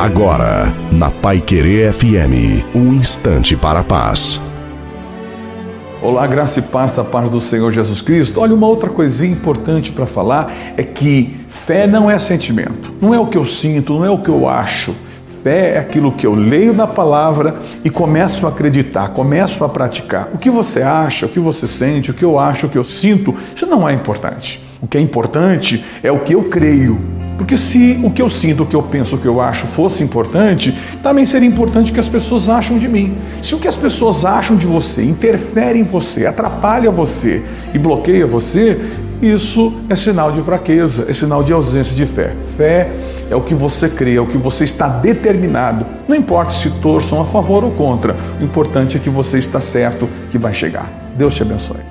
Agora, na Pai Querer FM, um instante para a paz. Olá, graça e paz da paz do Senhor Jesus Cristo. Olha, uma outra coisinha importante para falar é que fé não é sentimento, não é o que eu sinto, não é o que eu acho. Fé é aquilo que eu leio na palavra e começo a acreditar, começo a praticar. O que você acha, o que você sente, o que eu acho, o que eu sinto, isso não é importante. O que é importante é o que eu creio, porque se o que eu sinto, o que eu penso, o que eu acho fosse importante, também seria importante o que as pessoas acham de mim. Se o que as pessoas acham de você interfere em você, atrapalha você e bloqueia você, isso é sinal de fraqueza, é sinal de ausência de fé. Fé é o que você crê, é o que você está determinado. Não importa se torçam a favor ou contra, o importante é que você está certo que vai chegar. Deus te abençoe.